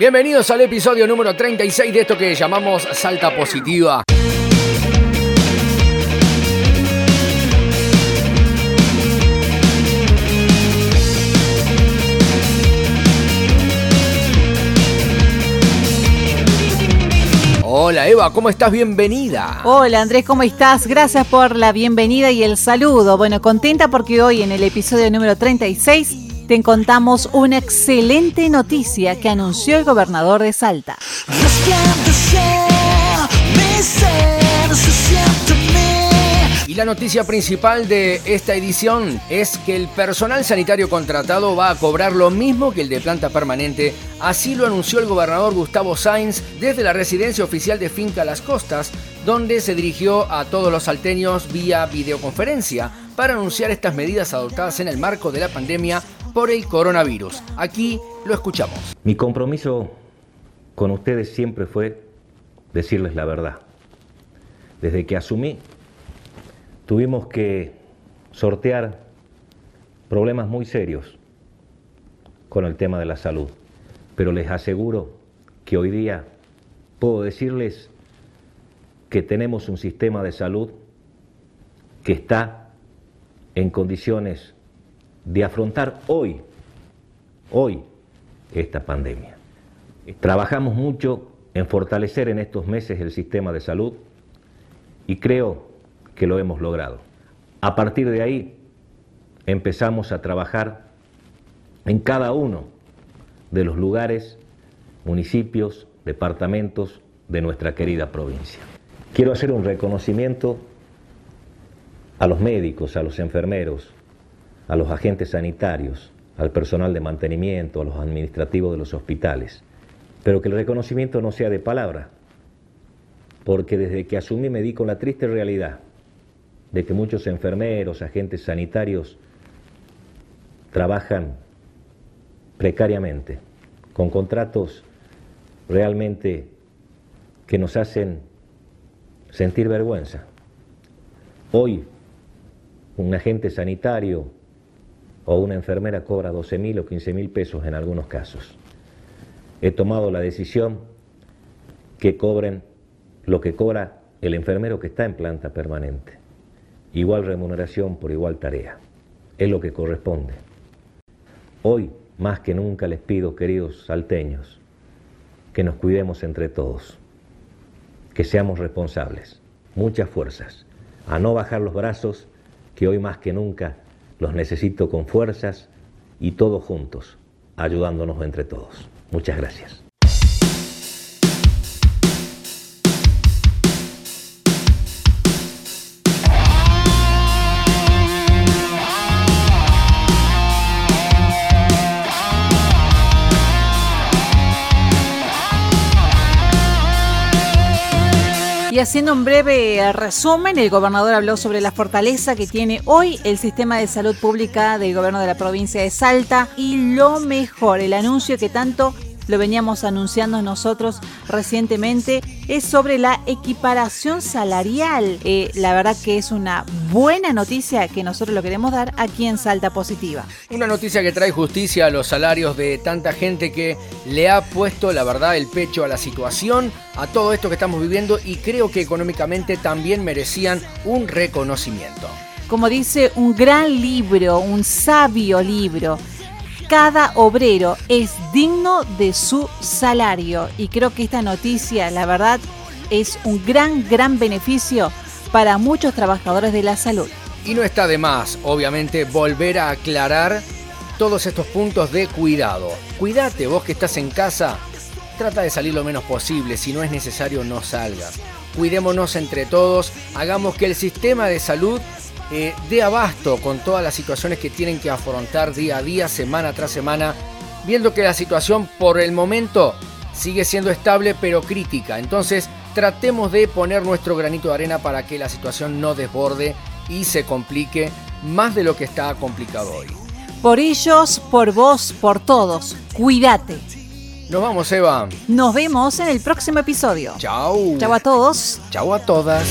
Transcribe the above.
Bienvenidos al episodio número 36 de esto que llamamos Salta Positiva. Hola Eva, ¿cómo estás? Bienvenida. Hola Andrés, ¿cómo estás? Gracias por la bienvenida y el saludo. Bueno, contenta porque hoy en el episodio número 36 te contamos una excelente noticia que anunció el gobernador de Salta. Y la noticia principal de esta edición es que el personal sanitario contratado va a cobrar lo mismo que el de planta permanente. Así lo anunció el gobernador Gustavo Sainz desde la residencia oficial de Finca Las Costas, donde se dirigió a todos los salteños vía videoconferencia para anunciar estas medidas adoptadas en el marco de la pandemia por el coronavirus. Aquí lo escuchamos. Mi compromiso con ustedes siempre fue decirles la verdad. Desde que asumí tuvimos que sortear problemas muy serios con el tema de la salud, pero les aseguro que hoy día puedo decirles que tenemos un sistema de salud que está en condiciones de afrontar hoy, hoy, esta pandemia. Trabajamos mucho en fortalecer en estos meses el sistema de salud y creo que lo hemos logrado. A partir de ahí empezamos a trabajar en cada uno de los lugares, municipios, departamentos de nuestra querida provincia. Quiero hacer un reconocimiento a los médicos, a los enfermeros, a los agentes sanitarios, al personal de mantenimiento, a los administrativos de los hospitales, pero que el reconocimiento no sea de palabra, porque desde que asumí me di con la triste realidad de que muchos enfermeros, agentes sanitarios trabajan precariamente, con contratos realmente que nos hacen sentir vergüenza. Hoy un agente sanitario o una enfermera cobra 12 mil o 15 mil pesos en algunos casos. He tomado la decisión que cobren lo que cobra el enfermero que está en planta permanente igual remuneración por igual tarea. Es lo que corresponde. Hoy, más que nunca, les pido, queridos salteños, que nos cuidemos entre todos, que seamos responsables, muchas fuerzas, a no bajar los brazos, que hoy más que nunca los necesito con fuerzas y todos juntos, ayudándonos entre todos. Muchas gracias. Haciendo un breve resumen, el gobernador habló sobre la fortaleza que tiene hoy el sistema de salud pública del gobierno de la provincia de Salta y lo mejor, el anuncio que tanto lo veníamos anunciando nosotros recientemente, es sobre la equiparación salarial. Eh, la verdad que es una buena noticia que nosotros lo queremos dar aquí en Salta Positiva. Una noticia que trae justicia a los salarios de tanta gente que le ha puesto, la verdad, el pecho a la situación, a todo esto que estamos viviendo y creo que económicamente también merecían un reconocimiento. Como dice un gran libro, un sabio libro, cada obrero es digno de su salario. Y creo que esta noticia, la verdad, es un gran, gran beneficio para muchos trabajadores de la salud. Y no está de más, obviamente, volver a aclarar todos estos puntos de cuidado. Cuídate, vos que estás en casa, trata de salir lo menos posible, si no es necesario no salgas. Cuidémonos entre todos, hagamos que el sistema de salud eh, de abasto con todas las situaciones que tienen que afrontar día a día, semana tras semana, viendo que la situación por el momento sigue siendo estable pero crítica. Entonces tratemos de poner nuestro granito de arena para que la situación no desborde y se complique más de lo que está complicado hoy. Por ellos, por vos, por todos, cuídate. Nos vamos, Eva. Nos vemos en el próximo episodio. Chao. Chao a todos. Chao a todas.